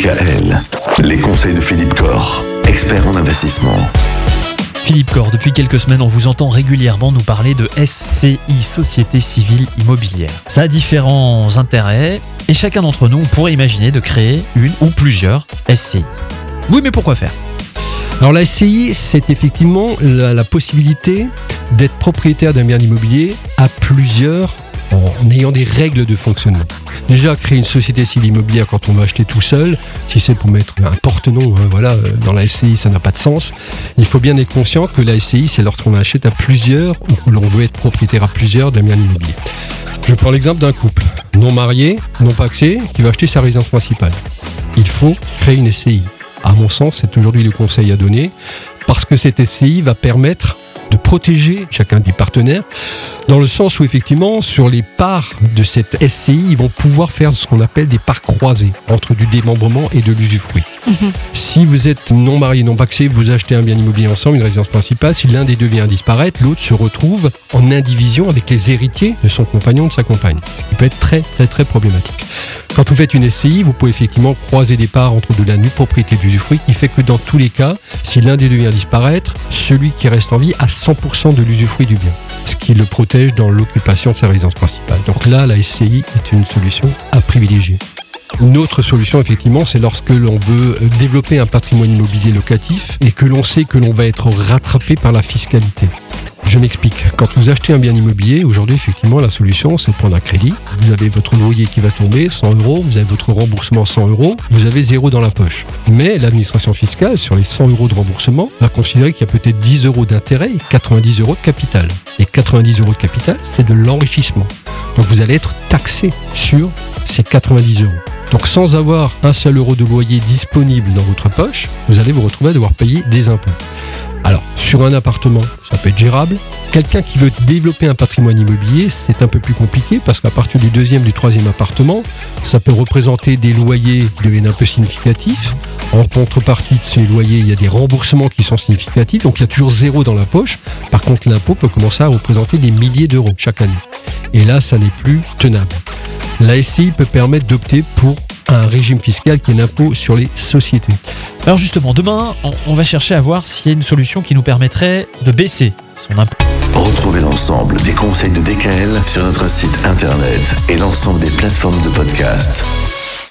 DKL, les conseils de Philippe Corr, expert en investissement. Philippe Corr, depuis quelques semaines, on vous entend régulièrement nous parler de SCI, Société Civile Immobilière. Ça a différents intérêts et chacun d'entre nous, on pourrait imaginer de créer une ou plusieurs SCI. Oui, mais pourquoi faire? Alors la SCI, c'est effectivement la, la possibilité d'être propriétaire d'un bien immobilier à plusieurs en ayant des règles de fonctionnement. Déjà, créer une société civile immobilière quand on va acheter tout seul, si c'est pour mettre un porte-nom, hein, voilà, euh, dans la SCI, ça n'a pas de sens. Il faut bien être conscient que la SCI, c'est lorsqu'on achète à plusieurs ou que l'on veut être propriétaire à plusieurs d'un bien immobilier. Je prends l'exemple d'un couple non marié, non paxé, qui va acheter sa résidence principale. Il faut créer une SCI. À mon sens, c'est aujourd'hui le conseil à donner, parce que cette SCI va permettre protéger chacun des partenaires, dans le sens où effectivement, sur les parts de cette SCI, ils vont pouvoir faire ce qu'on appelle des parts croisées entre du démembrement et de l'usufruit. Si vous êtes non marié, non paxé, vous achetez un bien immobilier ensemble, une résidence principale, si l'un des deux vient disparaître, l'autre se retrouve en indivision avec les héritiers de son compagnon ou de sa compagne. Ce qui peut être très très très problématique. Quand vous faites une SCI, vous pouvez effectivement croiser des parts entre de la nue propriété d'usufruit qui fait que dans tous les cas, si l'un des deux vient disparaître, celui qui reste en vie a 100% de l'usufruit du bien, ce qui le protège dans l'occupation de sa résidence principale. Donc là, la SCI est une solution à privilégier. Une autre solution, effectivement, c'est lorsque l'on veut développer un patrimoine immobilier locatif et que l'on sait que l'on va être rattrapé par la fiscalité. Je m'explique. Quand vous achetez un bien immobilier, aujourd'hui, effectivement, la solution, c'est de prendre un crédit. Vous avez votre loyer qui va tomber, 100 euros. Vous avez votre remboursement, 100 euros. Vous avez zéro dans la poche. Mais l'administration fiscale, sur les 100 euros de remboursement, va considérer qu'il y a peut-être 10 euros d'intérêt et 90 euros de capital. Et 90 euros de capital, c'est de l'enrichissement. Donc vous allez être taxé sur ces 90 euros. Donc sans avoir un seul euro de loyer disponible dans votre poche, vous allez vous retrouver à devoir payer des impôts. Alors, sur un appartement, ça peut être gérable. Quelqu'un qui veut développer un patrimoine immobilier, c'est un peu plus compliqué parce qu'à partir du deuxième, du troisième appartement, ça peut représenter des loyers qui deviennent un peu significatifs. En contrepartie de ces loyers, il y a des remboursements qui sont significatifs, donc il y a toujours zéro dans la poche. Par contre, l'impôt peut commencer à représenter des milliers d'euros chaque année. Et là, ça n'est plus tenable. La SCI peut permettre d'opter pour un régime fiscal qui est l'impôt sur les sociétés. Alors justement, demain, on, on va chercher à voir s'il y a une solution qui nous permettrait de baisser son impôt. Retrouvez l'ensemble des conseils de DKL sur notre site internet et l'ensemble des plateformes de podcast.